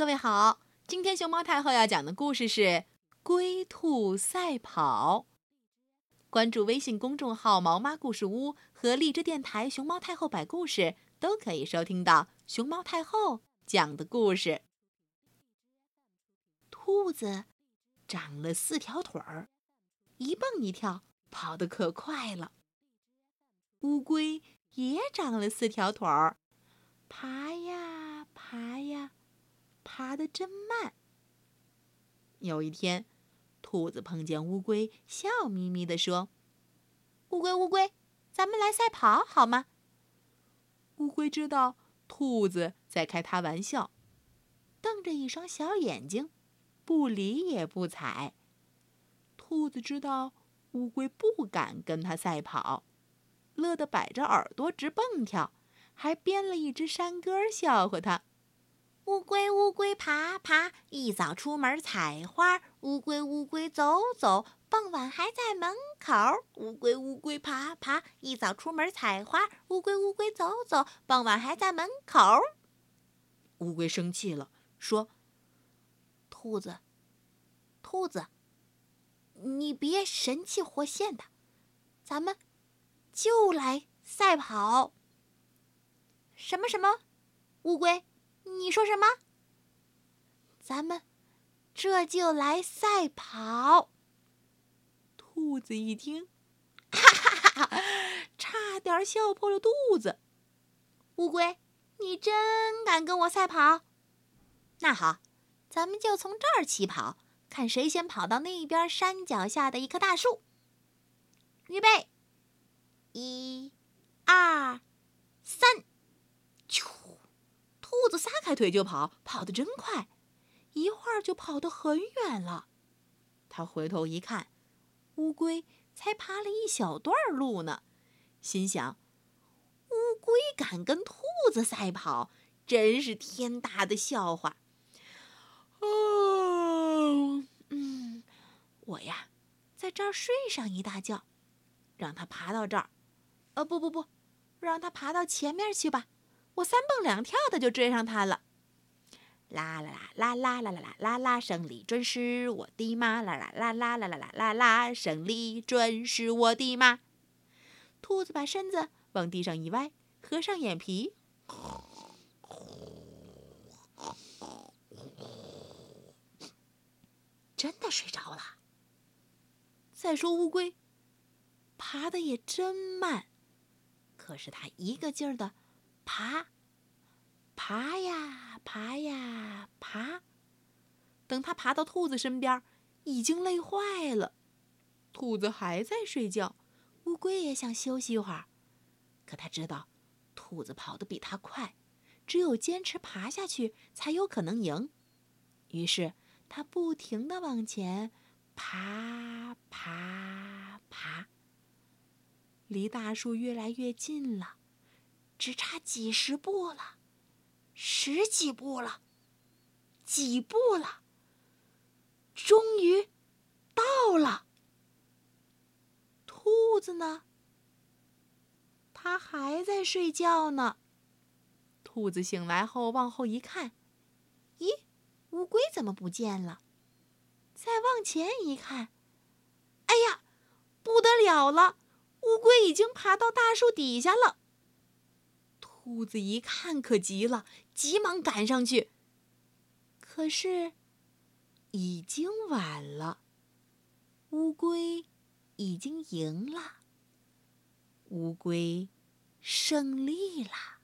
各位好，今天熊猫太后要讲的故事是《龟兔赛跑》。关注微信公众号“毛妈故事屋”和荔枝电台“熊猫太后摆故事”，都可以收听到熊猫太后讲的故事。兔子长了四条腿儿，一蹦一跳，跑得可快了。乌龟也长了四条腿儿，爬呀爬呀。爬得真慢。有一天，兔子碰见乌龟，笑眯眯地说：“乌龟，乌龟，咱们来赛跑好吗？”乌龟知道兔子在开它玩笑，瞪着一双小眼睛，不理也不睬。兔子知道乌龟不敢跟它赛跑，乐得摆着耳朵直蹦跳，还编了一支山歌笑话它。乌龟乌龟爬爬，一早出门采花。乌龟乌龟走走，傍晚还在门口。乌龟乌龟爬爬，一早出门采花。乌龟乌龟走走，傍晚还在门口。乌龟生气了，说：“兔子，兔子，你别神气活现的，咱们就来赛跑。什么什么，乌龟？”你说什么？咱们这就来赛跑。兔子一听，哈哈哈哈，差点笑破了肚子。乌龟，你真敢跟我赛跑？那好，咱们就从这儿起跑，看谁先跑到那边山脚下的一棵大树。预备，一、二、三。兔子撒开腿就跑，跑得真快，一会儿就跑得很远了。他回头一看，乌龟才爬了一小段路呢，心想：乌龟敢跟兔子赛跑，真是天大的笑话。哦，嗯，我呀，在这儿睡上一大觉，让它爬到这儿。呃，不不不，让它爬到前面去吧。我三蹦两跳的就追上他了，啦啦啦啦啦啦啦啦啦，胜利准是我的妈！啦啦啦啦啦啦啦啦啦，胜利准是我的妈！兔子把身子往地上一歪，合上眼皮，真的睡着了。再说乌龟，爬的也真慢，可是它一个劲儿的。爬，爬呀爬呀爬，等他爬到兔子身边，已经累坏了。兔子还在睡觉，乌龟也想休息一会儿，可他知道兔子跑得比他快，只有坚持爬下去才有可能赢。于是他不停的往前爬爬爬，离大树越来越近了。只差几十步了，十几步了，几步了，终于到了。兔子呢？它还在睡觉呢。兔子醒来后往后一看，咦，乌龟怎么不见了？再往前一看，哎呀，不得了了，乌龟已经爬到大树底下了。兔子一看可急了，急忙赶上去。可是，已经晚了。乌龟已经赢了。乌龟胜利了。